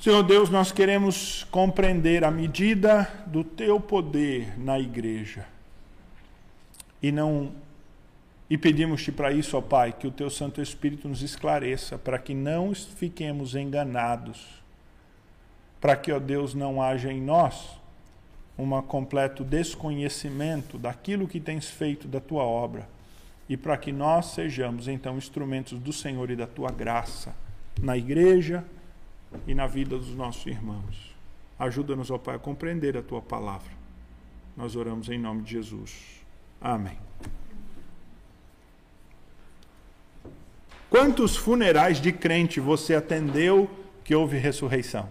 Senhor Deus, nós queremos compreender a medida do teu poder na igreja. E não e pedimos-te para isso, ó Pai, que o teu Santo Espírito nos esclareça, para que não fiquemos enganados, para que, ó Deus, não haja em nós um completo desconhecimento daquilo que tens feito da tua obra, e para que nós sejamos então instrumentos do Senhor e da tua graça na igreja, e na vida dos nossos irmãos. Ajuda-nos, ó Pai, a compreender a tua palavra. Nós oramos em nome de Jesus. Amém. Quantos funerais de crente você atendeu que houve ressurreição?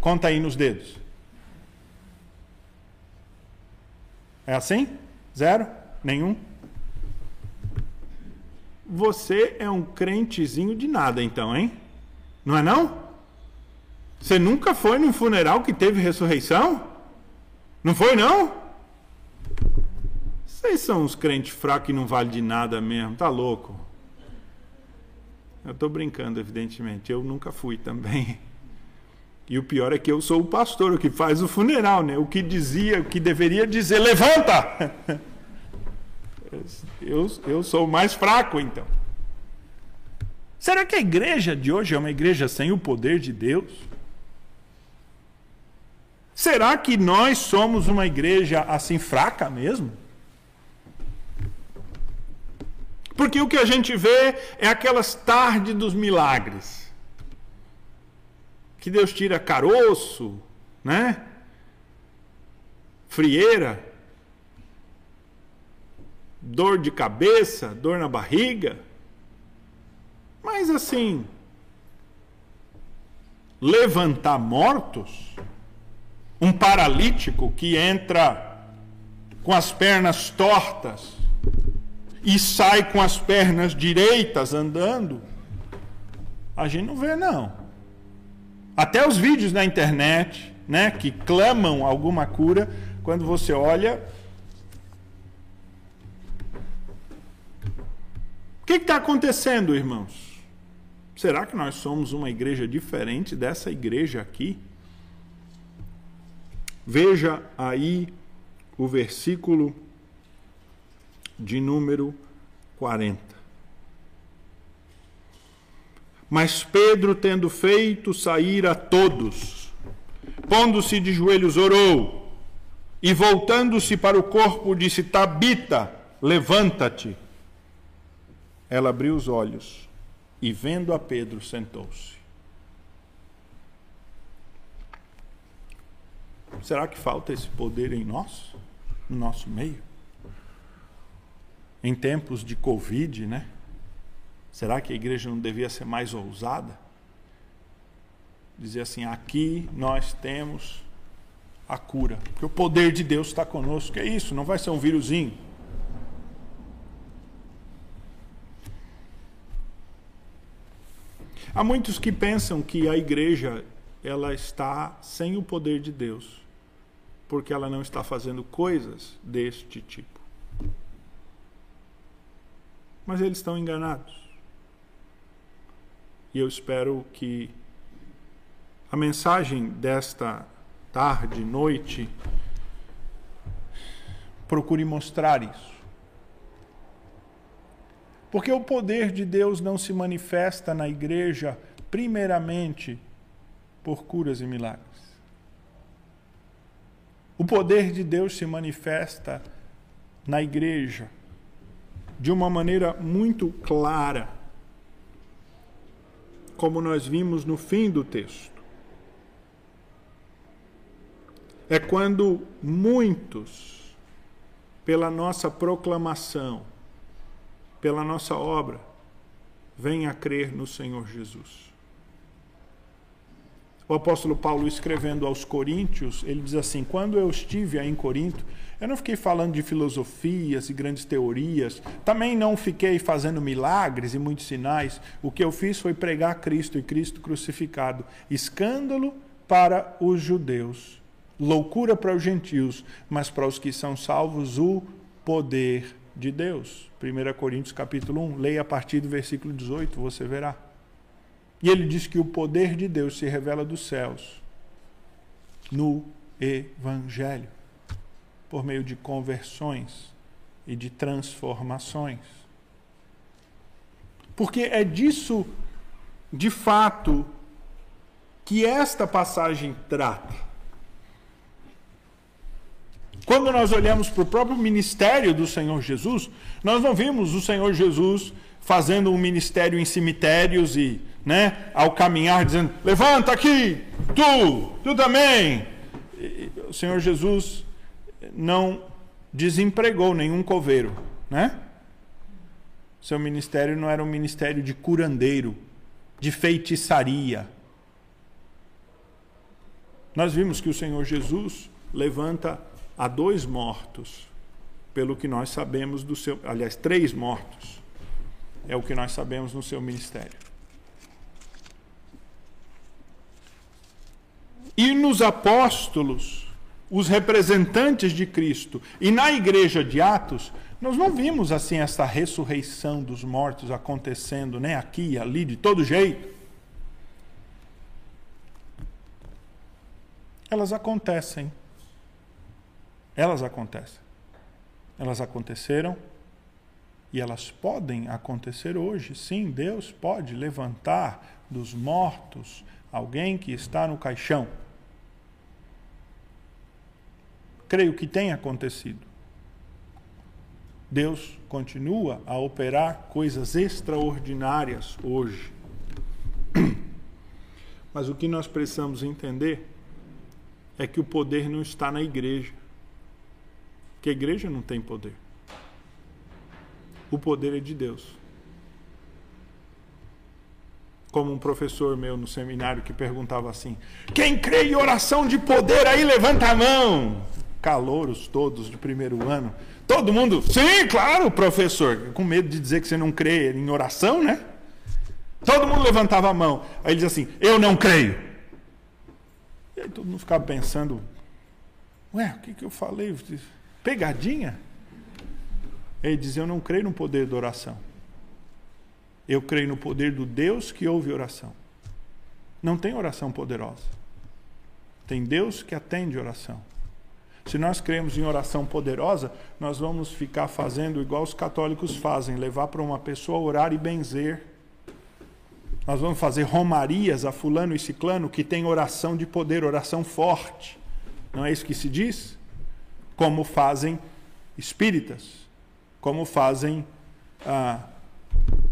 Conta aí nos dedos. É assim? Zero? Nenhum? Você é um crentezinho de nada, então, hein? Não é não? Você nunca foi num funeral que teve ressurreição? Não foi, não? Vocês são uns crentes fracos e não vale de nada mesmo, tá louco? Eu estou brincando, evidentemente. Eu nunca fui também. E o pior é que eu sou o pastor, o que faz o funeral, né? O que dizia, o que deveria dizer, levanta! Eu, eu sou o mais fraco, então. Será que a igreja de hoje é uma igreja sem o poder de Deus? Será que nós somos uma igreja assim fraca mesmo? Porque o que a gente vê é aquelas tardes dos milagres. Que Deus tira caroço, né? Frieira, dor de cabeça, dor na barriga. Mas assim, levantar mortos, um paralítico que entra com as pernas tortas e sai com as pernas direitas andando, a gente não vê não. Até os vídeos na internet, né, que clamam alguma cura, quando você olha, o que está acontecendo, irmãos? Será que nós somos uma igreja diferente dessa igreja aqui? Veja aí o versículo de número 40. Mas Pedro, tendo feito sair a todos, pondo-se de joelhos, orou, e voltando-se para o corpo, disse: Tabita, levanta-te. Ela abriu os olhos e, vendo a Pedro, sentou-se. Será que falta esse poder em nós, no nosso meio? Em tempos de Covid, né? Será que a igreja não devia ser mais ousada? Dizer assim: aqui nós temos a cura, porque o poder de Deus está conosco. É isso? Não vai ser um vírusinho. Há muitos que pensam que a igreja ela está sem o poder de Deus porque ela não está fazendo coisas deste tipo. Mas eles estão enganados. E eu espero que a mensagem desta tarde, noite, procure mostrar isso. Porque o poder de Deus não se manifesta na igreja, primeiramente, por curas e milagres. O poder de Deus se manifesta na igreja de uma maneira muito clara, como nós vimos no fim do texto. É quando muitos, pela nossa proclamação, pela nossa obra, vêm a crer no Senhor Jesus. O apóstolo Paulo, escrevendo aos Coríntios, ele diz assim: Quando eu estive aí em Corinto, eu não fiquei falando de filosofias e grandes teorias, também não fiquei fazendo milagres e muitos sinais. O que eu fiz foi pregar Cristo e Cristo crucificado, escândalo para os judeus, loucura para os gentios, mas para os que são salvos, o poder de Deus. 1 Coríntios capítulo 1, leia a partir do versículo 18, você verá. E ele diz que o poder de Deus se revela dos céus no Evangelho, por meio de conversões e de transformações. Porque é disso, de fato, que esta passagem trata. Quando nós olhamos para o próprio ministério do Senhor Jesus, nós não vimos o Senhor Jesus fazendo um ministério em cemitérios e, né, ao caminhar dizendo: "Levanta aqui, tu, tu também". O Senhor Jesus não desempregou nenhum coveiro, né? Seu ministério não era um ministério de curandeiro, de feitiçaria. Nós vimos que o Senhor Jesus levanta a dois mortos, pelo que nós sabemos do seu, aliás, três mortos. É o que nós sabemos no seu ministério. E nos apóstolos, os representantes de Cristo, e na igreja de Atos, nós não vimos assim essa ressurreição dos mortos acontecendo, né, aqui e ali, de todo jeito. Elas acontecem. Elas acontecem. Elas aconteceram e elas podem acontecer hoje. Sim, Deus pode levantar dos mortos alguém que está no caixão. Creio que tem acontecido. Deus continua a operar coisas extraordinárias hoje. Mas o que nós precisamos entender é que o poder não está na igreja. Que a igreja não tem poder. O poder é de Deus. Como um professor meu no seminário que perguntava assim: Quem crê em oração de poder aí, levanta a mão calouros todos de primeiro ano. Todo mundo, sim, claro, professor, com medo de dizer que você não crê em oração, né? Todo mundo levantava a mão. Aí ele diz assim: Eu não creio. E aí todo mundo ficava pensando: Ué, o que, que eu falei? Pegadinha? Ele diz: Eu não creio no poder da oração. Eu creio no poder do Deus que ouve oração. Não tem oração poderosa. Tem Deus que atende oração. Se nós cremos em oração poderosa, nós vamos ficar fazendo igual os católicos fazem, levar para uma pessoa orar e benzer. Nós vamos fazer romarias a fulano e ciclano que tem oração de poder, oração forte. Não é isso que se diz? Como fazem espíritas, como fazem ah,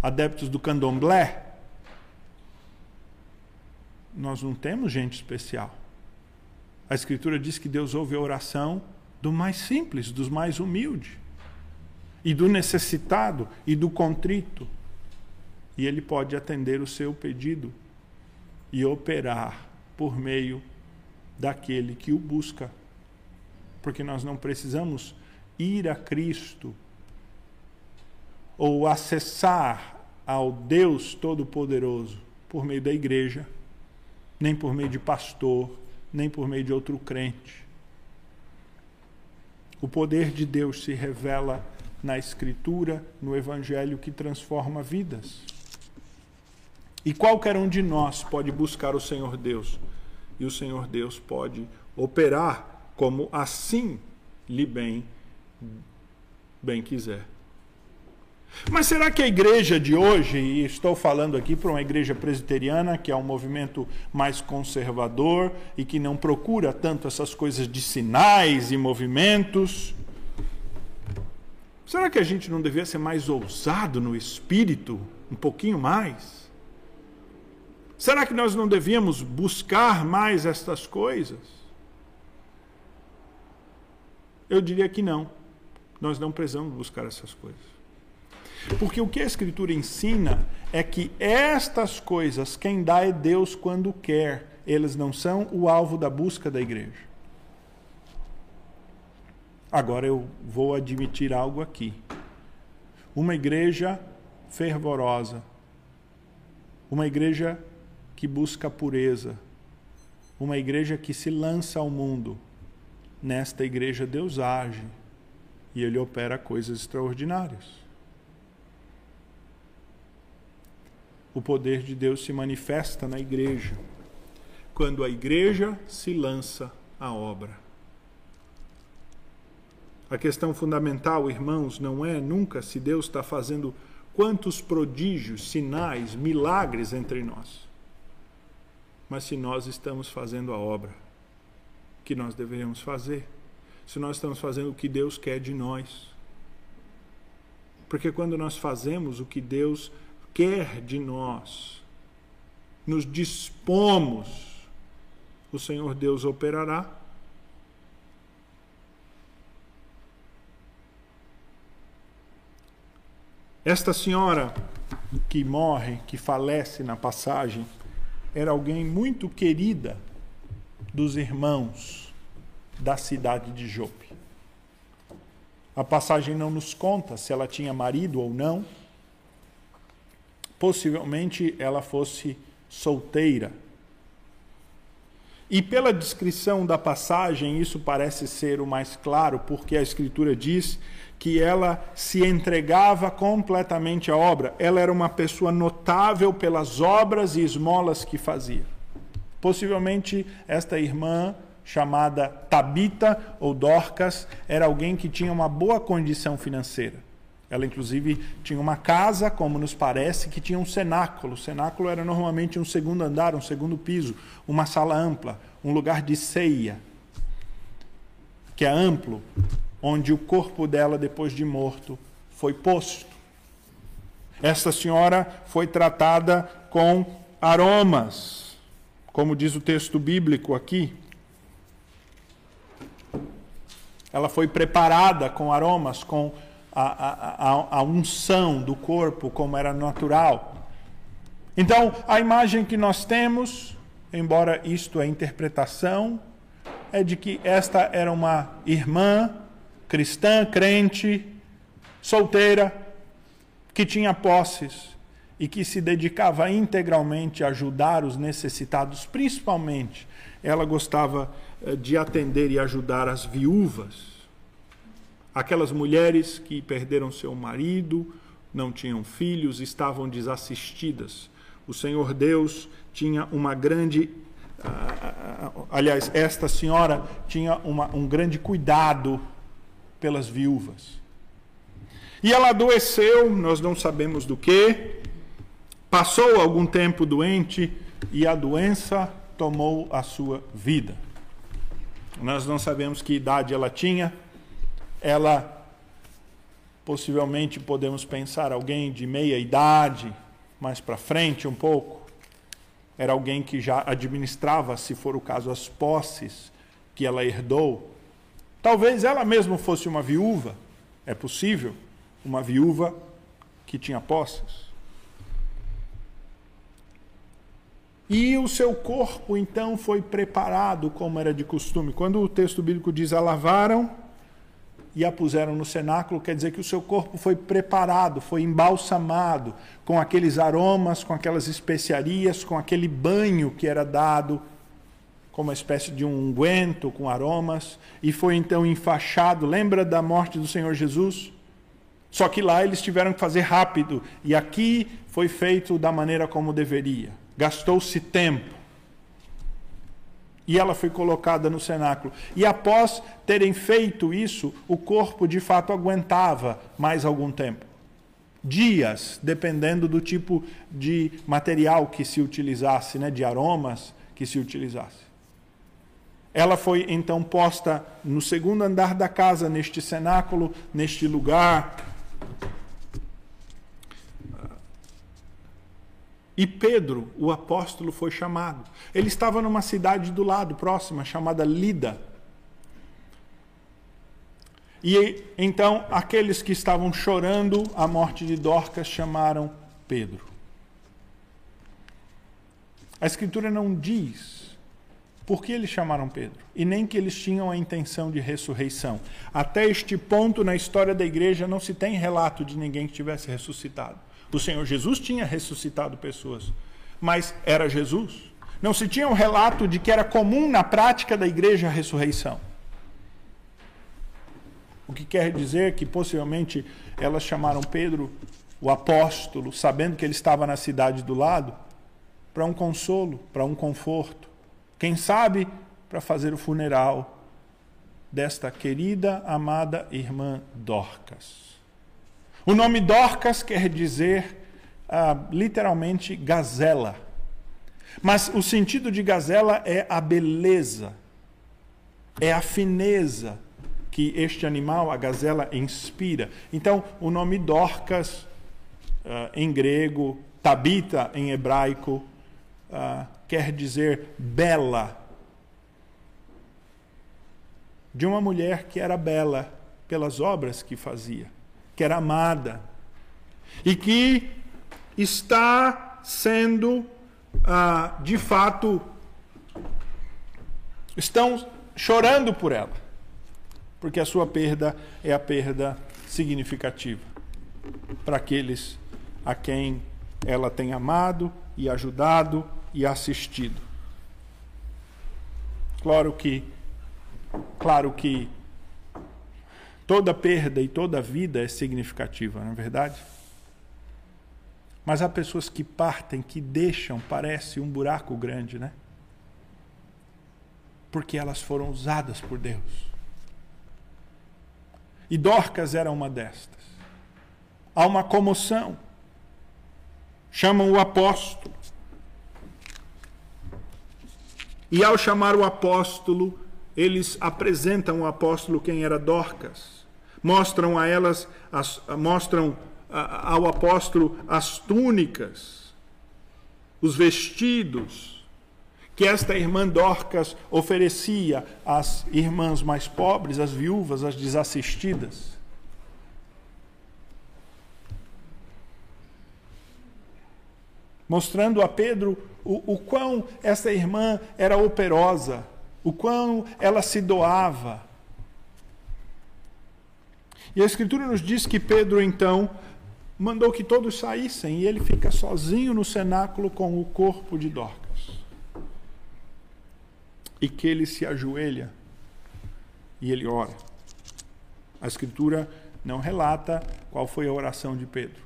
adeptos do candomblé. Nós não temos gente especial. A Escritura diz que Deus ouve a oração do mais simples, dos mais humildes, e do necessitado e do contrito. E Ele pode atender o seu pedido e operar por meio daquele que o busca. Porque nós não precisamos ir a Cristo ou acessar ao Deus Todo-Poderoso por meio da igreja, nem por meio de pastor, nem por meio de outro crente. O poder de Deus se revela na Escritura, no Evangelho que transforma vidas. E qualquer um de nós pode buscar o Senhor Deus, e o Senhor Deus pode operar como assim lhe bem, bem quiser. Mas será que a igreja de hoje, e estou falando aqui para uma igreja presbiteriana, que é um movimento mais conservador e que não procura tanto essas coisas de sinais e movimentos, será que a gente não devia ser mais ousado no espírito, um pouquinho mais? Será que nós não devíamos buscar mais estas coisas? Eu diria que não. Nós não precisamos buscar essas coisas. Porque o que a Escritura ensina é que estas coisas quem dá é Deus quando quer, eles não são o alvo da busca da igreja. Agora eu vou admitir algo aqui. Uma igreja fervorosa, uma igreja que busca pureza, uma igreja que se lança ao mundo. Nesta igreja Deus age e ele opera coisas extraordinárias. O poder de Deus se manifesta na igreja, quando a igreja se lança à obra. A questão fundamental, irmãos, não é nunca se Deus está fazendo quantos prodígios, sinais, milagres entre nós, mas se nós estamos fazendo a obra que nós deveríamos fazer, se nós estamos fazendo o que Deus quer de nós. Porque quando nós fazemos o que Deus quer de nós, nos dispomos, o Senhor Deus operará. Esta senhora que morre, que falece na passagem, era alguém muito querida dos irmãos da cidade de Jope. A passagem não nos conta se ela tinha marido ou não. Possivelmente ela fosse solteira. E pela descrição da passagem, isso parece ser o mais claro, porque a Escritura diz que ela se entregava completamente à obra. Ela era uma pessoa notável pelas obras e esmolas que fazia. Possivelmente esta irmã chamada Tabita ou Dorcas, era alguém que tinha uma boa condição financeira. Ela, inclusive, tinha uma casa, como nos parece, que tinha um cenáculo. O cenáculo era normalmente um segundo andar, um segundo piso, uma sala ampla, um lugar de ceia, que é amplo, onde o corpo dela, depois de morto, foi posto. Esta senhora foi tratada com aromas, como diz o texto bíblico aqui, ela foi preparada com aromas, com a, a, a, unção do corpo, como era natural. Então, a imagem que nós temos, embora isto é interpretação, é de que esta era uma irmã cristã, crente, solteira, que tinha posses e que se dedicava integralmente a ajudar os necessitados, principalmente ela gostava eh, de atender e ajudar as viúvas, aquelas mulheres que perderam seu marido, não tinham filhos, estavam desassistidas. O Senhor Deus tinha uma grande. Uh, aliás, esta senhora tinha uma, um grande cuidado pelas viúvas. E ela adoeceu, nós não sabemos do que, passou algum tempo doente e a doença tomou a sua vida. Nós não sabemos que idade ela tinha. Ela possivelmente podemos pensar alguém de meia idade, mais para frente um pouco. Era alguém que já administrava, se for o caso, as posses que ela herdou. Talvez ela mesma fosse uma viúva, é possível, uma viúva que tinha posses. E o seu corpo então foi preparado como era de costume. Quando o texto bíblico diz a lavaram e a puseram no cenáculo, quer dizer que o seu corpo foi preparado, foi embalsamado com aqueles aromas, com aquelas especiarias, com aquele banho que era dado como uma espécie de um unguento com aromas, e foi então enfaixado. Lembra da morte do Senhor Jesus? Só que lá eles tiveram que fazer rápido, e aqui foi feito da maneira como deveria gastou-se tempo. E ela foi colocada no cenáculo. E após terem feito isso, o corpo de fato aguentava mais algum tempo. Dias, dependendo do tipo de material que se utilizasse, né, de aromas que se utilizasse. Ela foi então posta no segundo andar da casa, neste cenáculo, neste lugar, E Pedro, o apóstolo, foi chamado. Ele estava numa cidade do lado, próxima, chamada Lida. E então aqueles que estavam chorando a morte de Dorcas chamaram Pedro. A Escritura não diz por que eles chamaram Pedro e nem que eles tinham a intenção de ressurreição. Até este ponto na história da igreja não se tem relato de ninguém que tivesse ressuscitado. O Senhor Jesus tinha ressuscitado pessoas, mas era Jesus. Não se tinha um relato de que era comum na prática da igreja a ressurreição. O que quer dizer que possivelmente elas chamaram Pedro o apóstolo, sabendo que ele estava na cidade do lado, para um consolo, para um conforto. Quem sabe para fazer o funeral desta querida, amada irmã Dorcas. O nome Dorcas quer dizer ah, literalmente gazela. Mas o sentido de gazela é a beleza, é a fineza que este animal, a gazela, inspira. Então, o nome Dorcas, uh, em grego, Tabita, em hebraico, uh, quer dizer bela. De uma mulher que era bela pelas obras que fazia, que era amada, e que está sendo ah, de fato, estão chorando por ela, porque a sua perda é a perda significativa para aqueles a quem ela tem amado e ajudado e assistido. Claro que, claro que toda perda e toda vida é significativa, não é verdade? Mas há pessoas que partem, que deixam, parece um buraco grande, né? Porque elas foram usadas por Deus. E Dorcas era uma destas. Há uma comoção. Chamam o apóstolo. E ao chamar o apóstolo, eles apresentam o apóstolo quem era Dorcas. Mostram a elas, as, mostram ao apóstolo as túnicas, os vestidos que esta irmã Dorcas oferecia às irmãs mais pobres, às viúvas, às desassistidas. Mostrando a Pedro o, o quão esta irmã era operosa, o quão ela se doava. E a Escritura nos diz que Pedro, então, mandou que todos saíssem e ele fica sozinho no cenáculo com o corpo de Dorcas. E que ele se ajoelha e ele ora. A Escritura não relata qual foi a oração de Pedro.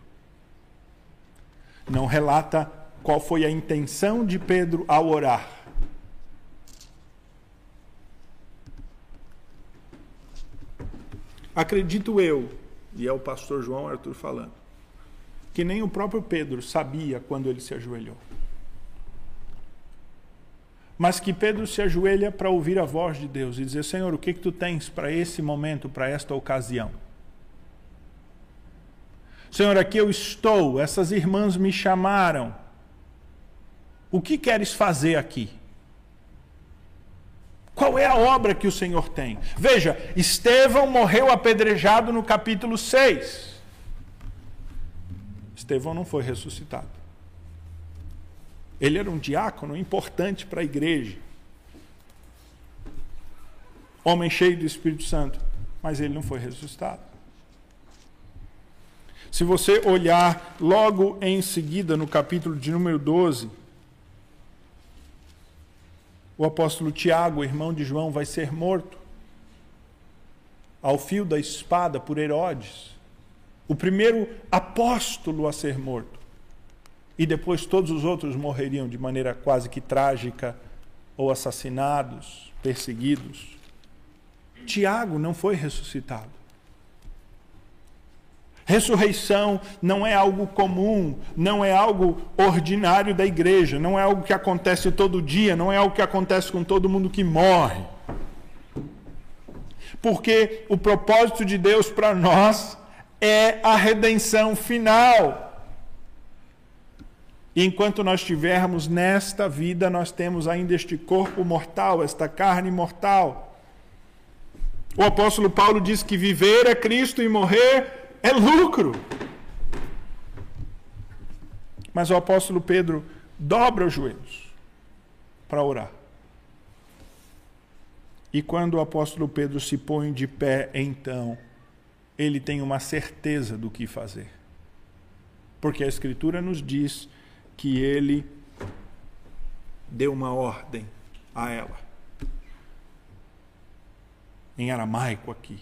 Não relata qual foi a intenção de Pedro ao orar. Acredito eu, e é o pastor João Arthur falando, que nem o próprio Pedro sabia quando ele se ajoelhou. Mas que Pedro se ajoelha para ouvir a voz de Deus e dizer: Senhor, o que, que tu tens para esse momento, para esta ocasião? Senhor, aqui eu estou, essas irmãs me chamaram. O que queres fazer aqui? Qual é a obra que o Senhor tem? Veja, Estevão morreu apedrejado no capítulo 6. Estevão não foi ressuscitado. Ele era um diácono importante para a igreja. Homem cheio do Espírito Santo, mas ele não foi ressuscitado. Se você olhar logo em seguida no capítulo de número 12, o apóstolo Tiago, irmão de João, vai ser morto ao fio da espada por Herodes o primeiro apóstolo a ser morto. E depois todos os outros morreriam de maneira quase que trágica, ou assassinados, perseguidos. Tiago não foi ressuscitado. Ressurreição não é algo comum, não é algo ordinário da igreja, não é algo que acontece todo dia, não é algo que acontece com todo mundo que morre. Porque o propósito de Deus para nós é a redenção final. E enquanto nós estivermos nesta vida, nós temos ainda este corpo mortal, esta carne mortal. O apóstolo Paulo diz que viver é Cristo e morrer é lucro. Mas o apóstolo Pedro dobra os joelhos para orar. E quando o apóstolo Pedro se põe de pé, então, ele tem uma certeza do que fazer. Porque a Escritura nos diz que ele deu uma ordem a ela. Em aramaico aqui.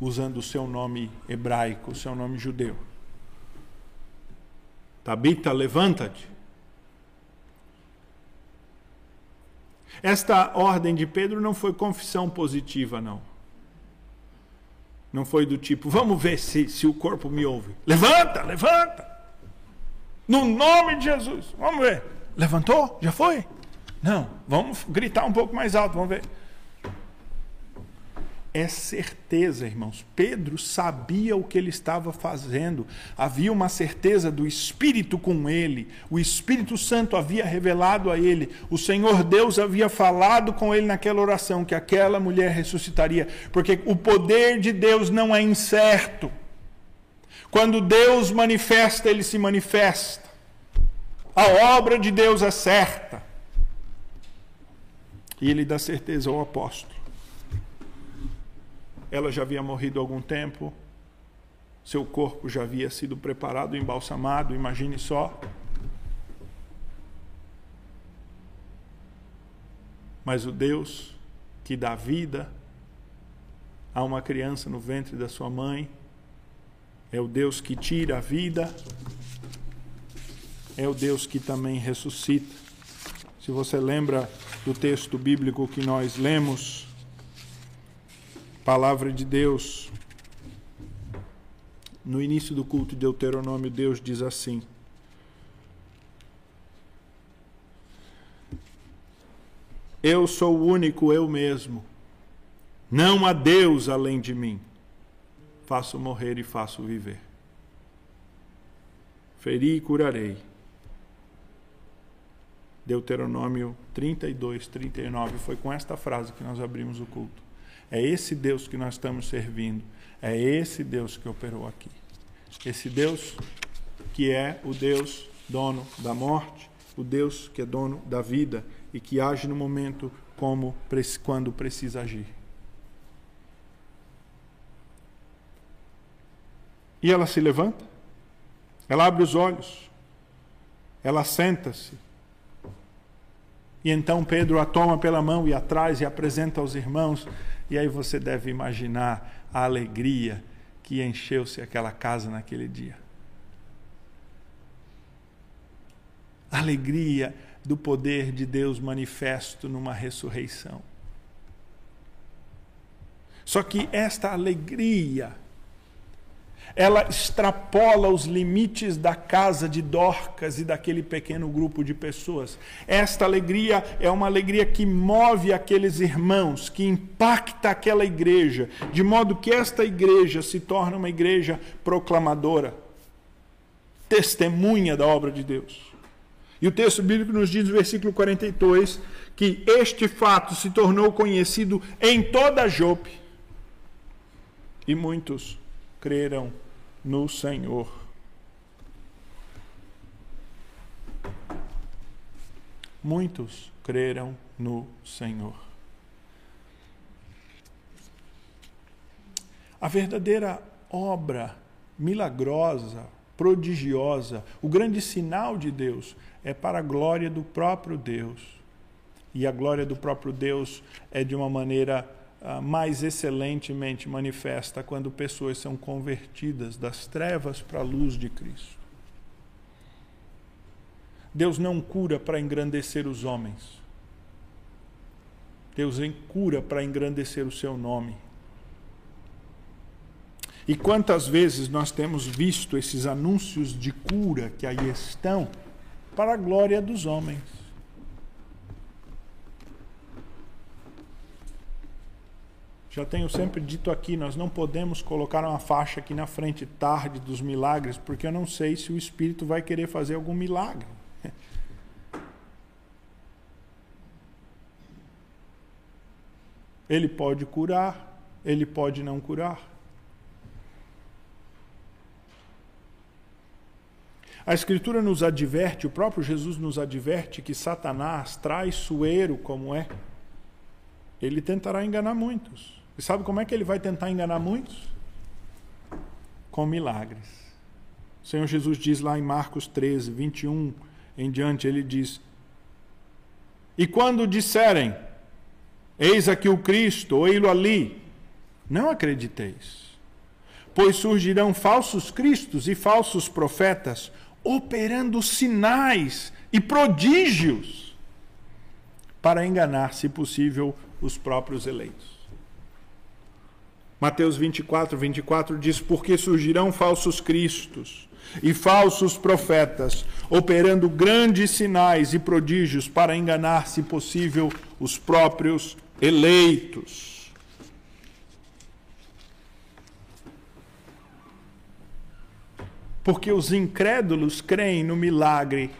Usando o seu nome hebraico, o seu nome judeu. Tabita, levanta-te. Esta ordem de Pedro não foi confissão positiva, não. Não foi do tipo, vamos ver se, se o corpo me ouve. Levanta, levanta! No nome de Jesus. Vamos ver. Levantou? Já foi? Não. Vamos gritar um pouco mais alto, vamos ver é certeza, irmãos. Pedro sabia o que ele estava fazendo. Havia uma certeza do Espírito com ele. O Espírito Santo havia revelado a ele. O Senhor Deus havia falado com ele naquela oração que aquela mulher ressuscitaria, porque o poder de Deus não é incerto. Quando Deus manifesta, ele se manifesta. A obra de Deus é certa. E ele dá certeza ao apóstolo ela já havia morrido há algum tempo, seu corpo já havia sido preparado, embalsamado, imagine só. Mas o Deus que dá vida a uma criança no ventre da sua mãe, é o Deus que tira a vida, é o Deus que também ressuscita. Se você lembra do texto bíblico que nós lemos, Palavra de Deus. No início do culto de Deuteronômio, Deus diz assim: Eu sou o único eu mesmo. Não há Deus além de mim. Faço morrer e faço viver. Feri e curarei. Deuteronômio 32, 39. Foi com esta frase que nós abrimos o culto. É esse Deus que nós estamos servindo. É esse Deus que operou aqui. Esse Deus que é o Deus dono da morte, o Deus que é dono da vida e que age no momento como quando precisa agir. E ela se levanta, ela abre os olhos, ela senta-se. E então Pedro a toma pela mão e atrás e apresenta aos irmãos. E aí você deve imaginar a alegria que encheu-se aquela casa naquele dia. Alegria do poder de Deus manifesto numa ressurreição. Só que esta alegria ela extrapola os limites da casa de Dorcas e daquele pequeno grupo de pessoas. Esta alegria é uma alegria que move aqueles irmãos, que impacta aquela igreja, de modo que esta igreja se torna uma igreja proclamadora, testemunha da obra de Deus. E o texto bíblico nos diz no versículo 42 que este fato se tornou conhecido em toda Jope. E muitos creram no Senhor. Muitos creram no Senhor. A verdadeira obra milagrosa, prodigiosa, o grande sinal de Deus é para a glória do próprio Deus. E a glória do próprio Deus é de uma maneira mais excelentemente manifesta quando pessoas são convertidas das trevas para a luz de Cristo. Deus não cura para engrandecer os homens. Deus cura para engrandecer o seu nome. E quantas vezes nós temos visto esses anúncios de cura que aí estão para a glória dos homens? Já tenho sempre dito aqui, nós não podemos colocar uma faixa aqui na frente tarde dos milagres, porque eu não sei se o Espírito vai querer fazer algum milagre. Ele pode curar, ele pode não curar. A Escritura nos adverte, o próprio Jesus nos adverte que Satanás, traiçoeiro como é, ele tentará enganar muitos. E sabe como é que ele vai tentar enganar muitos? Com milagres. O Senhor Jesus diz lá em Marcos 13, 21 em diante, ele diz: E quando disserem, eis aqui o Cristo, ou ei-lo ali, Não acrediteis. Pois surgirão falsos cristos e falsos profetas, operando sinais e prodígios para enganar, se possível, os próprios eleitos. Mateus 24, 24 diz: Porque surgirão falsos cristos e falsos profetas, operando grandes sinais e prodígios para enganar, se possível, os próprios eleitos. Porque os incrédulos creem no milagre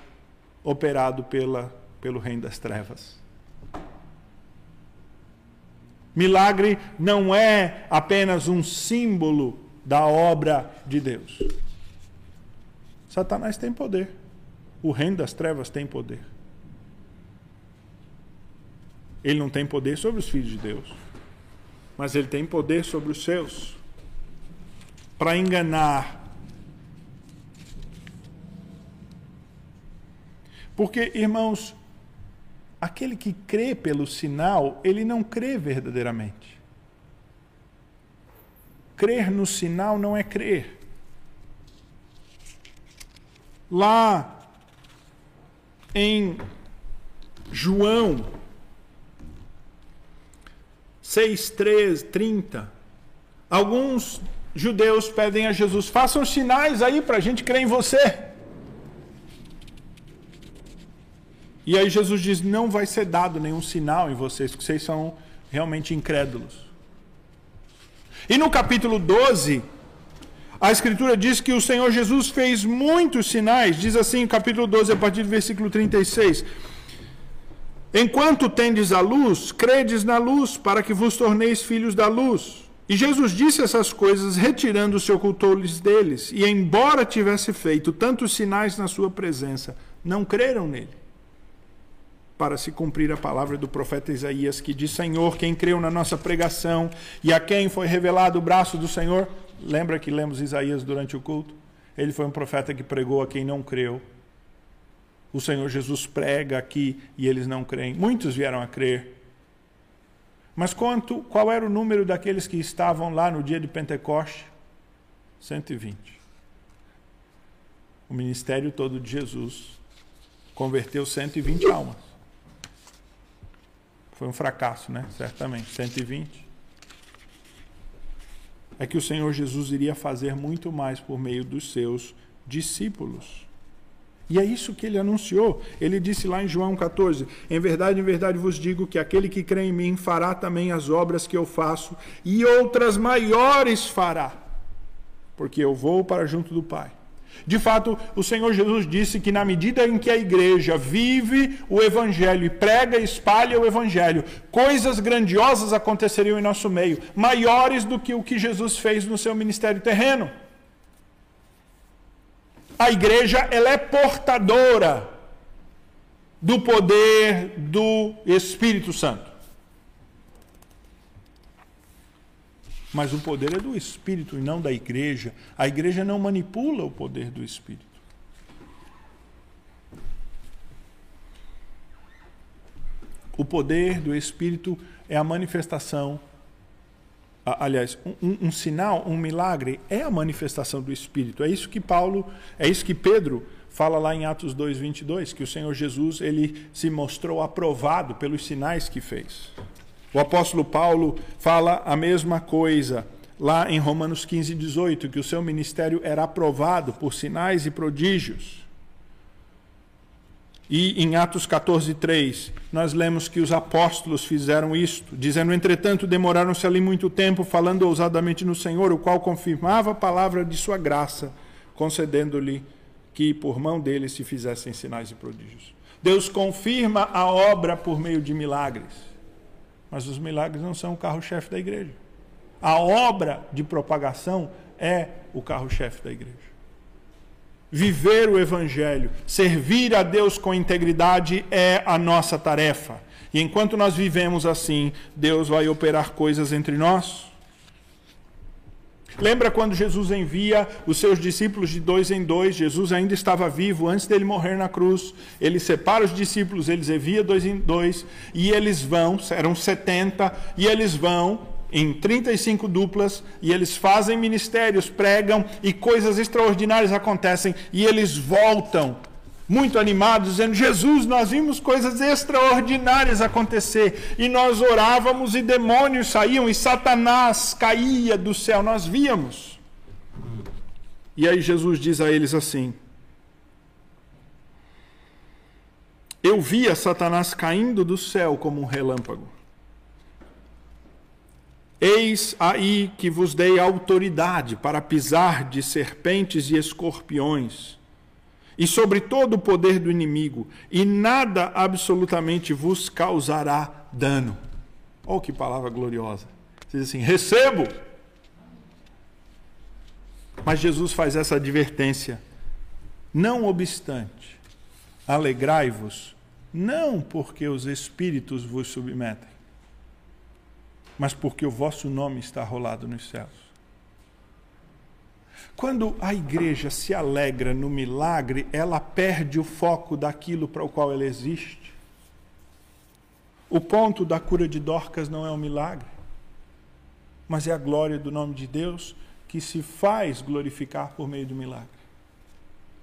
operado pela, pelo Reino das Trevas. Milagre não é apenas um símbolo da obra de Deus. Satanás tem poder. O reino das trevas tem poder. Ele não tem poder sobre os filhos de Deus, mas ele tem poder sobre os seus para enganar. Porque, irmãos, aquele que crê pelo sinal, ele não crê verdadeiramente. Crer no sinal não é crer. Lá em João 6, 3, 30, alguns judeus pedem a Jesus: façam sinais aí para a gente crer em você. E aí Jesus diz: não vai ser dado nenhum sinal em vocês, porque vocês são realmente incrédulos. E no capítulo 12, a Escritura diz que o Senhor Jesus fez muitos sinais, diz assim, capítulo 12, a partir do versículo 36. Enquanto tendes a luz, credes na luz, para que vos torneis filhos da luz. E Jesus disse essas coisas, retirando-se, ocultou-lhes deles. E, embora tivesse feito tantos sinais na sua presença, não creram nele para se cumprir a palavra do profeta Isaías, que diz: Senhor, quem creu na nossa pregação e a quem foi revelado o braço do Senhor. Lembra que lemos Isaías durante o culto? Ele foi um profeta que pregou a quem não creu. O Senhor Jesus prega aqui e eles não creem. Muitos vieram a crer. Mas quanto, qual era o número daqueles que estavam lá no dia de Pentecoste? 120. O ministério todo de Jesus converteu 120 almas. Foi um fracasso, né? Certamente. 120. É que o Senhor Jesus iria fazer muito mais por meio dos seus discípulos. E é isso que ele anunciou. Ele disse lá em João 14: Em verdade, em verdade vos digo que aquele que crê em mim fará também as obras que eu faço, e outras maiores fará, porque eu vou para junto do Pai. De fato, o Senhor Jesus disse que na medida em que a igreja vive o evangelho e prega e espalha o evangelho, coisas grandiosas aconteceriam em nosso meio, maiores do que o que Jesus fez no seu ministério terreno. A igreja ela é portadora do poder do Espírito Santo. Mas o poder é do Espírito e não da igreja. A igreja não manipula o poder do Espírito. O poder do Espírito é a manifestação. Aliás, um, um, sinal, um milagre é a manifestação do Espírito. É isso que Paulo, é isso que Pedro fala lá em Atos 2:22, que o Senhor Jesus ele se mostrou aprovado pelos sinais que fez. O apóstolo Paulo fala a mesma coisa lá em Romanos 15, 18, que o seu ministério era aprovado por sinais e prodígios. E em Atos 14, 3, nós lemos que os apóstolos fizeram isto, dizendo: Entretanto, demoraram-se ali muito tempo, falando ousadamente no Senhor, o qual confirmava a palavra de sua graça, concedendo-lhe que por mão dele se fizessem sinais e prodígios. Deus confirma a obra por meio de milagres. Mas os milagres não são o carro-chefe da igreja. A obra de propagação é o carro-chefe da igreja. Viver o Evangelho, servir a Deus com integridade é a nossa tarefa. E enquanto nós vivemos assim, Deus vai operar coisas entre nós. Lembra quando Jesus envia os seus discípulos de dois em dois? Jesus ainda estava vivo antes dele morrer na cruz. Ele separa os discípulos, eles envia dois em dois, e eles vão, eram 70, e eles vão em 35 duplas e eles fazem ministérios, pregam e coisas extraordinárias acontecem e eles voltam muito animados, dizendo: Jesus, nós vimos coisas extraordinárias acontecer e nós orávamos e demônios saíam e Satanás caía do céu, nós víamos. E aí Jesus diz a eles assim: Eu via Satanás caindo do céu como um relâmpago. Eis aí que vos dei autoridade para pisar de serpentes e escorpiões, e sobre todo o poder do inimigo, e nada absolutamente vos causará dano. Oh, que palavra gloriosa! Diz assim: recebo. Mas Jesus faz essa advertência. Não obstante, alegrai-vos não porque os espíritos vos submetem, mas porque o vosso nome está rolado nos céus. Quando a igreja se alegra no milagre, ela perde o foco daquilo para o qual ela existe. O ponto da cura de Dorcas não é um milagre, mas é a glória do nome de Deus que se faz glorificar por meio do milagre.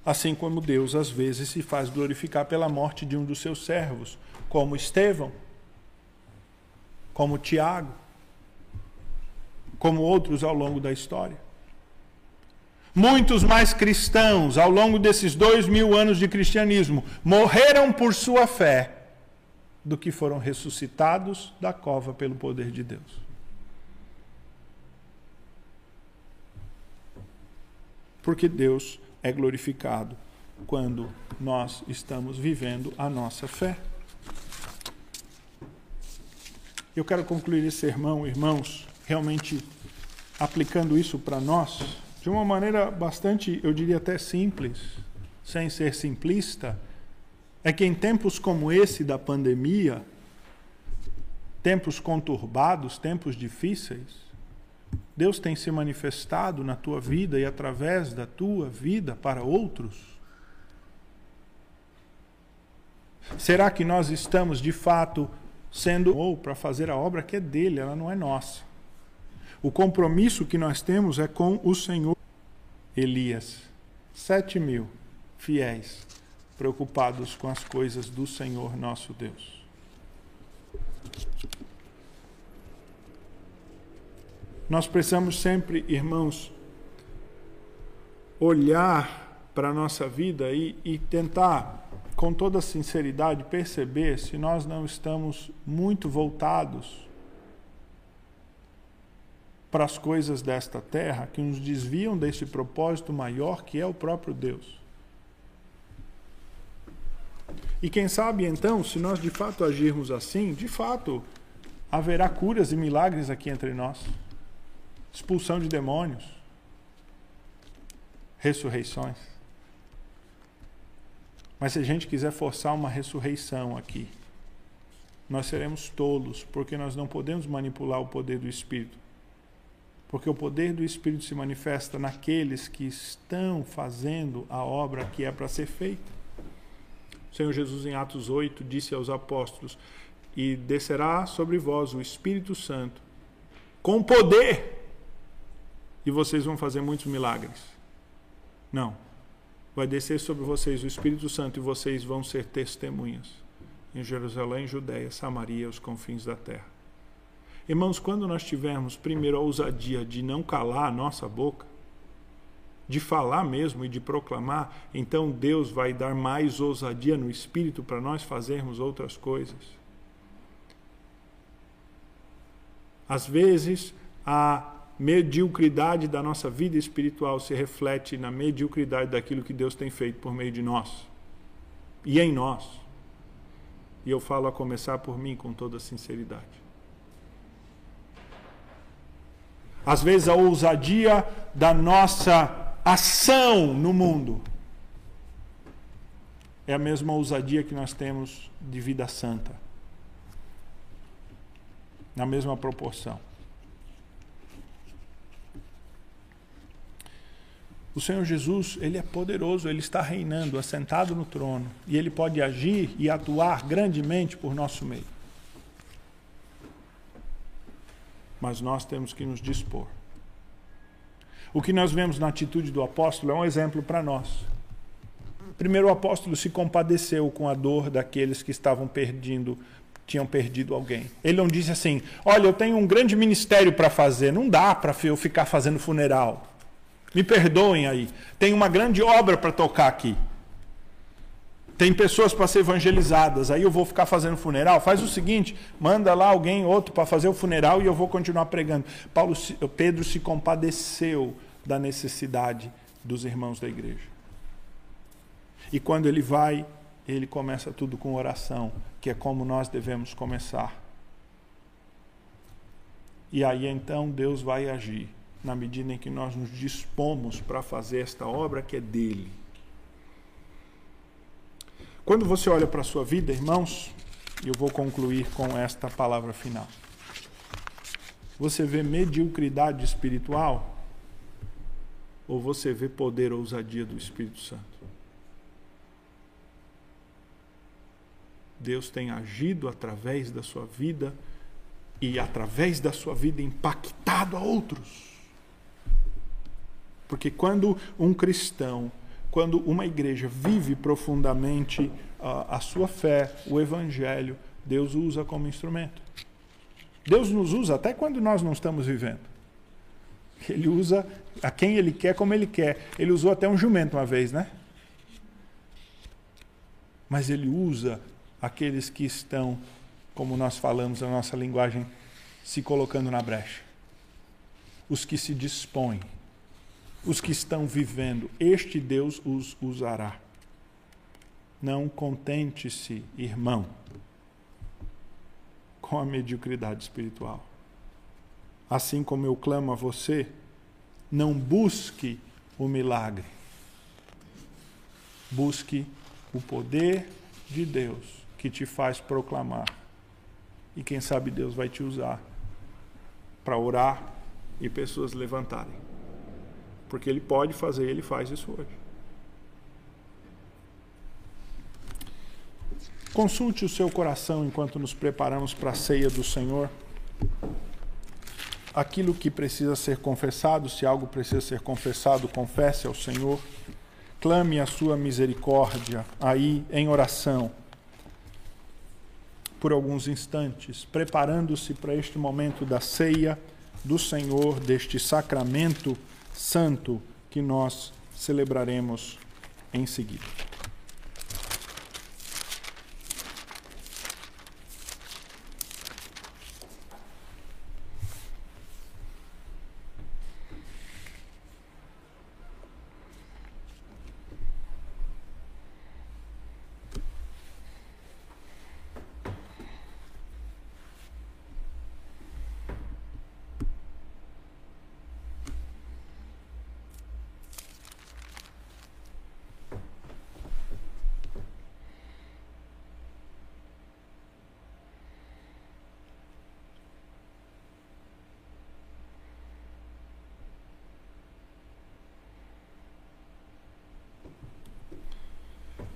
Assim como Deus às vezes se faz glorificar pela morte de um dos seus servos, como Estevão, como Tiago, como outros ao longo da história. Muitos mais cristãos, ao longo desses dois mil anos de cristianismo, morreram por sua fé do que foram ressuscitados da cova pelo poder de Deus. Porque Deus é glorificado quando nós estamos vivendo a nossa fé. Eu quero concluir esse sermão, irmãos, realmente aplicando isso para nós de uma maneira bastante, eu diria até simples, sem ser simplista, é que em tempos como esse da pandemia, tempos conturbados, tempos difíceis, Deus tem se manifestado na tua vida e através da tua vida para outros? Será que nós estamos de fato sendo ou para fazer a obra que é dele, ela não é nossa? O compromisso que nós temos é com o Senhor. Elias, sete mil fiéis, preocupados com as coisas do Senhor nosso Deus. Nós precisamos sempre, irmãos, olhar para a nossa vida e, e tentar, com toda sinceridade, perceber se nós não estamos muito voltados para as coisas desta terra que nos desviam desse propósito maior que é o próprio Deus. E quem sabe então, se nós de fato agirmos assim, de fato haverá curas e milagres aqui entre nós expulsão de demônios, ressurreições. Mas se a gente quiser forçar uma ressurreição aqui, nós seremos tolos, porque nós não podemos manipular o poder do Espírito. Porque o poder do Espírito se manifesta naqueles que estão fazendo a obra que é para ser feita. O Senhor Jesus, em Atos 8, disse aos apóstolos: E descerá sobre vós o Espírito Santo, com poder e vocês vão fazer muitos milagres. Não. Vai descer sobre vocês o Espírito Santo e vocês vão ser testemunhas em Jerusalém, Judéia, Samaria, os confins da terra. Irmãos, quando nós tivermos primeiro a ousadia de não calar a nossa boca, de falar mesmo e de proclamar, então Deus vai dar mais ousadia no espírito para nós fazermos outras coisas. Às vezes, a mediocridade da nossa vida espiritual se reflete na mediocridade daquilo que Deus tem feito por meio de nós e em nós. E eu falo a começar por mim com toda sinceridade. Às vezes a ousadia da nossa ação no mundo é a mesma ousadia que nós temos de vida santa. Na mesma proporção. O Senhor Jesus, ele é poderoso, ele está reinando, assentado no trono, e ele pode agir e atuar grandemente por nosso meio. Mas nós temos que nos dispor. O que nós vemos na atitude do apóstolo é um exemplo para nós. Primeiro, o apóstolo se compadeceu com a dor daqueles que estavam perdendo, tinham perdido alguém. Ele não disse assim: Olha, eu tenho um grande ministério para fazer, não dá para eu ficar fazendo funeral. Me perdoem aí, tem uma grande obra para tocar aqui. Tem pessoas para ser evangelizadas, aí eu vou ficar fazendo funeral. Faz o seguinte, manda lá alguém outro para fazer o funeral e eu vou continuar pregando. Paulo, Pedro se compadeceu da necessidade dos irmãos da igreja. E quando ele vai, ele começa tudo com oração, que é como nós devemos começar. E aí então Deus vai agir, na medida em que nós nos dispomos para fazer esta obra que é dele. Quando você olha para a sua vida, irmãos, e eu vou concluir com esta palavra final. Você vê mediocridade espiritual ou você vê poder ou ousadia do Espírito Santo? Deus tem agido através da sua vida e através da sua vida impactado a outros. Porque quando um cristão quando uma igreja vive profundamente a, a sua fé, o evangelho, Deus usa como instrumento. Deus nos usa até quando nós não estamos vivendo. Ele usa a quem ele quer, como ele quer. Ele usou até um jumento uma vez, né? Mas ele usa aqueles que estão, como nós falamos na nossa linguagem, se colocando na brecha. Os que se dispõem os que estão vivendo, este Deus os usará. Não contente-se, irmão, com a mediocridade espiritual. Assim como eu clamo a você, não busque o milagre. Busque o poder de Deus que te faz proclamar. E quem sabe Deus vai te usar para orar e pessoas levantarem. Porque ele pode fazer, ele faz isso hoje. Consulte o seu coração enquanto nos preparamos para a ceia do Senhor. Aquilo que precisa ser confessado, se algo precisa ser confessado, confesse ao Senhor. Clame a sua misericórdia aí em oração por alguns instantes, preparando-se para este momento da ceia do Senhor, deste sacramento santo que nós celebraremos em seguida.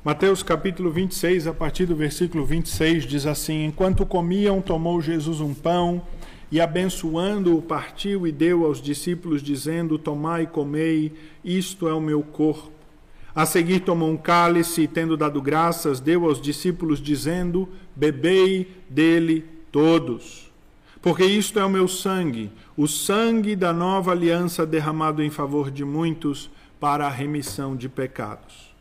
Mateus capítulo 26, a partir do versículo 26, diz assim: Enquanto comiam, tomou Jesus um pão e, abençoando-o, partiu e deu aos discípulos, dizendo: Tomai e comei, isto é o meu corpo. A seguir, tomou um cálice e, tendo dado graças, deu aos discípulos, dizendo: Bebei dele todos. Porque isto é o meu sangue, o sangue da nova aliança derramado em favor de muitos para a remissão de pecados.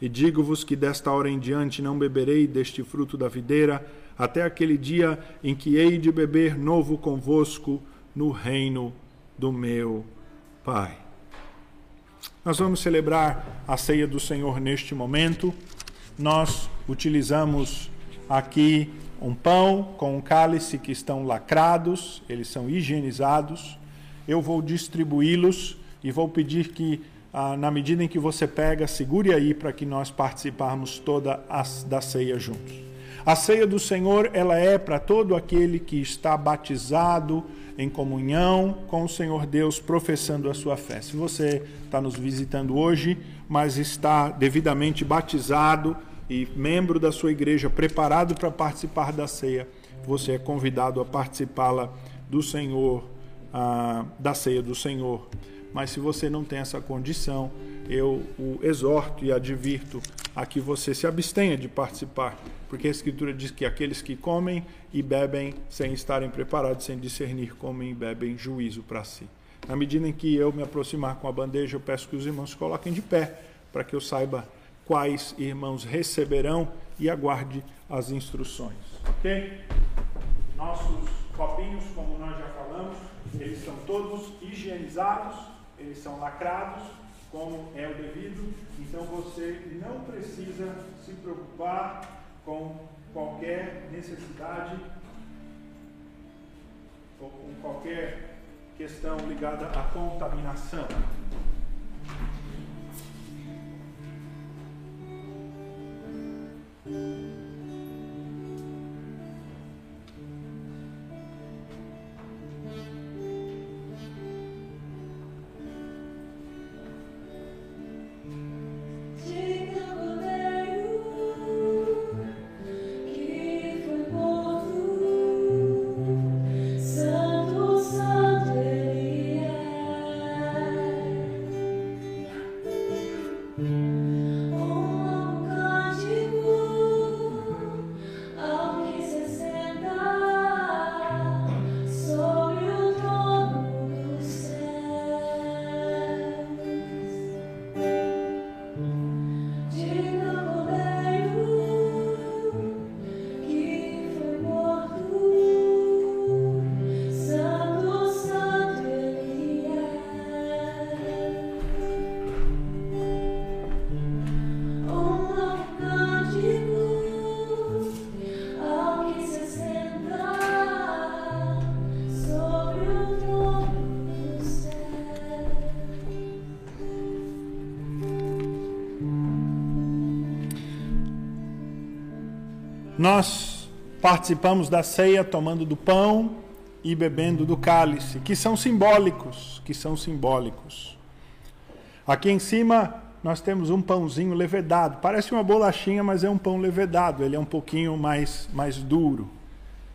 E digo-vos que desta hora em diante não beberei deste fruto da videira, até aquele dia em que hei de beber novo convosco no reino do meu Pai. Nós vamos celebrar a ceia do Senhor neste momento. Nós utilizamos aqui um pão com um cálice que estão lacrados, eles são higienizados. Eu vou distribuí-los e vou pedir que ah, na medida em que você pega, segure aí para que nós participarmos toda a, da ceia juntos. A ceia do Senhor, ela é para todo aquele que está batizado em comunhão com o Senhor Deus, professando a sua fé. Se você está nos visitando hoje, mas está devidamente batizado e membro da sua igreja, preparado para participar da ceia, você é convidado a participá-la do Senhor, ah, da ceia do Senhor. Mas se você não tem essa condição, eu o exorto e advirto a que você se abstenha de participar, porque a Escritura diz que aqueles que comem e bebem sem estarem preparados, sem discernir, comem e bebem juízo para si. Na medida em que eu me aproximar com a bandeja, eu peço que os irmãos se coloquem de pé, para que eu saiba quais irmãos receberão e aguarde as instruções. Ok? Nossos copinhos, como nós já falamos, eles estão todos higienizados, eles são lacrados, como é o devido, então você não precisa se preocupar com qualquer necessidade ou com qualquer questão ligada à contaminação. Nós participamos da ceia tomando do pão e bebendo do cálice, que são simbólicos, que são simbólicos. Aqui em cima nós temos um pãozinho levedado, parece uma bolachinha, mas é um pão levedado, ele é um pouquinho mais mais duro.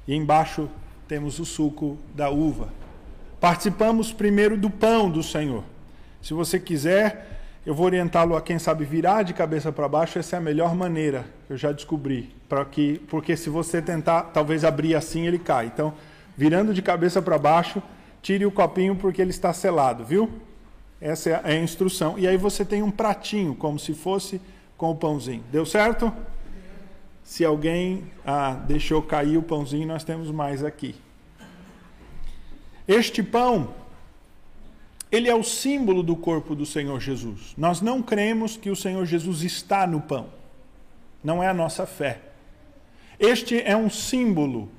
E embaixo temos o suco da uva. Participamos primeiro do pão do Senhor. Se você quiser, eu vou orientá-lo a quem sabe virar de cabeça para baixo, essa é a melhor maneira, eu já descobri, para que porque se você tentar talvez abrir assim, ele cai. Então, virando de cabeça para baixo, tire o copinho porque ele está selado, viu? Essa é a instrução. E aí você tem um pratinho, como se fosse com o pãozinho. Deu certo? Se alguém ah, deixou cair o pãozinho, nós temos mais aqui. Este pão ele é o símbolo do corpo do Senhor Jesus. Nós não cremos que o Senhor Jesus está no pão. Não é a nossa fé. Este é um símbolo.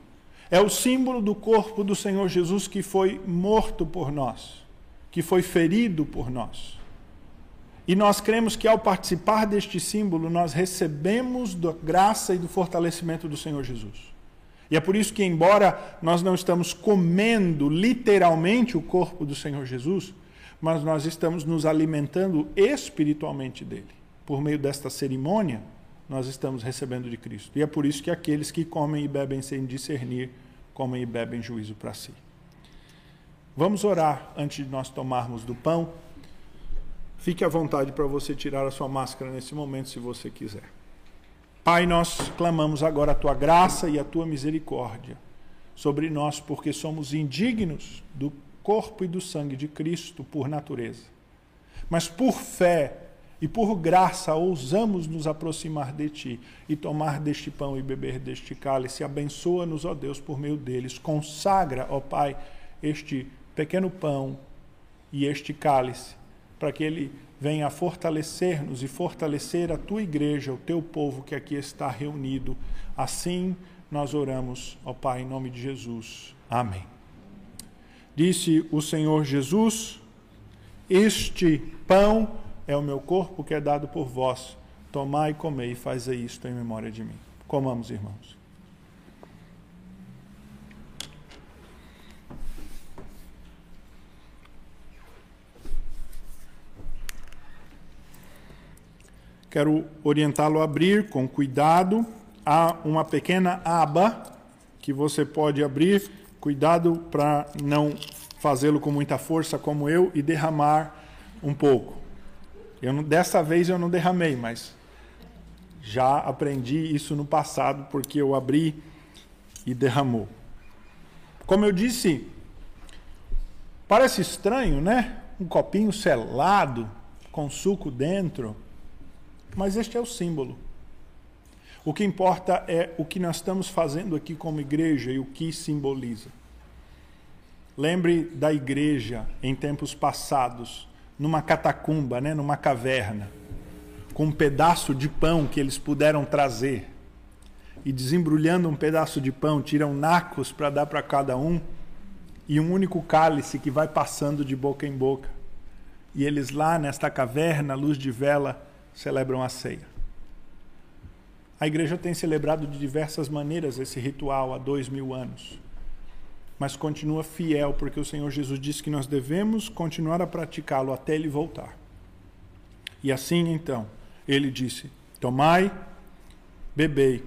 É o símbolo do corpo do Senhor Jesus que foi morto por nós, que foi ferido por nós. E nós cremos que ao participar deste símbolo, nós recebemos da graça e do fortalecimento do Senhor Jesus. E é por isso que, embora nós não estamos comendo literalmente o corpo do Senhor Jesus, mas nós estamos nos alimentando espiritualmente dele. Por meio desta cerimônia, nós estamos recebendo de Cristo. E é por isso que aqueles que comem e bebem sem discernir, comem e bebem juízo para si. Vamos orar antes de nós tomarmos do pão. Fique à vontade para você tirar a sua máscara nesse momento, se você quiser. Pai, nós clamamos agora a tua graça e a tua misericórdia sobre nós, porque somos indignos do corpo e do sangue de Cristo por natureza. Mas por fé e por graça ousamos nos aproximar de Ti e tomar deste pão e beber deste cálice. Abençoa-nos, ó Deus, por meio deles. Consagra, ó Pai, este pequeno pão e este cálice, para que ele venha fortalecer-nos e fortalecer a tua igreja, o teu povo que aqui está reunido. Assim nós oramos, ó Pai, em nome de Jesus. Amém. Disse o Senhor Jesus: Este pão é o meu corpo que é dado por vós. Tomai e comei e fazei isto em memória de mim. Comamos, irmãos. Quero orientá-lo a abrir com cuidado. Há uma pequena aba que você pode abrir cuidado para não fazê-lo com muita força como eu e derramar um pouco. Eu não, dessa vez eu não derramei, mas já aprendi isso no passado porque eu abri e derramou. Como eu disse, parece estranho, né? Um copinho selado com suco dentro, mas este é o símbolo. O que importa é o que nós estamos fazendo aqui como igreja e o que simboliza. Lembre da igreja em tempos passados, numa catacumba, né, numa caverna, com um pedaço de pão que eles puderam trazer. E desembrulhando um pedaço de pão, tiram nacos para dar para cada um, e um único cálice que vai passando de boca em boca. E eles lá nesta caverna, luz de vela, celebram a ceia. A igreja tem celebrado de diversas maneiras esse ritual há dois mil anos, mas continua fiel porque o Senhor Jesus disse que nós devemos continuar a praticá-lo até ele voltar. E assim então, ele disse: Tomai, bebei.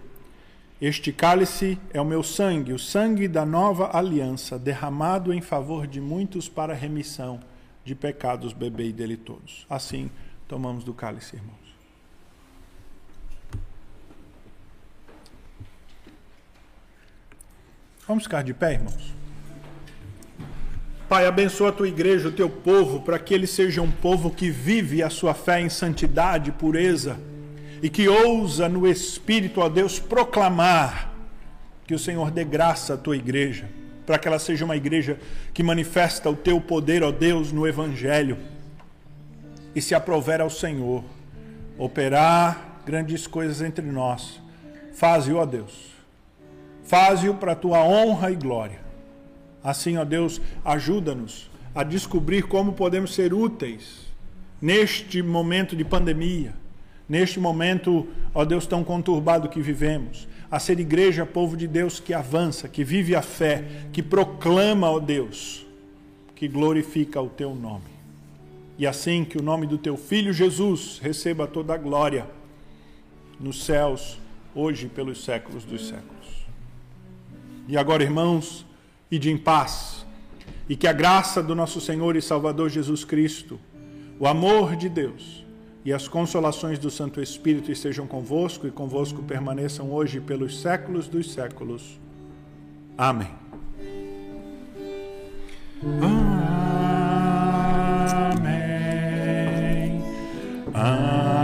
Este cálice é o meu sangue, o sangue da nova aliança, derramado em favor de muitos para remissão de pecados, bebei dele todos. Assim, tomamos do cálice, irmãos. Vamos ficar de pé, irmãos? Pai, abençoa a tua igreja, o teu povo, para que ele seja um povo que vive a sua fé em santidade, pureza e que ousa no Espírito, ó Deus, proclamar que o Senhor dê graça à tua igreja, para que ela seja uma igreja que manifesta o teu poder, ó Deus, no Evangelho e se aprover ao Senhor operar grandes coisas entre nós. Faze, ó Deus Faze-o para a tua honra e glória. Assim, ó Deus, ajuda-nos a descobrir como podemos ser úteis neste momento de pandemia, neste momento, ó Deus, tão conturbado que vivemos, a ser igreja, povo de Deus que avança, que vive a fé, que proclama, ó Deus, que glorifica o teu nome. E assim que o nome do teu filho Jesus receba toda a glória nos céus, hoje e pelos séculos dos séculos. E agora, irmãos, ide em paz, e que a graça do nosso Senhor e Salvador Jesus Cristo, o amor de Deus e as consolações do Santo Espírito estejam convosco e convosco permaneçam hoje pelos séculos dos séculos. Amém. Amém. Ah.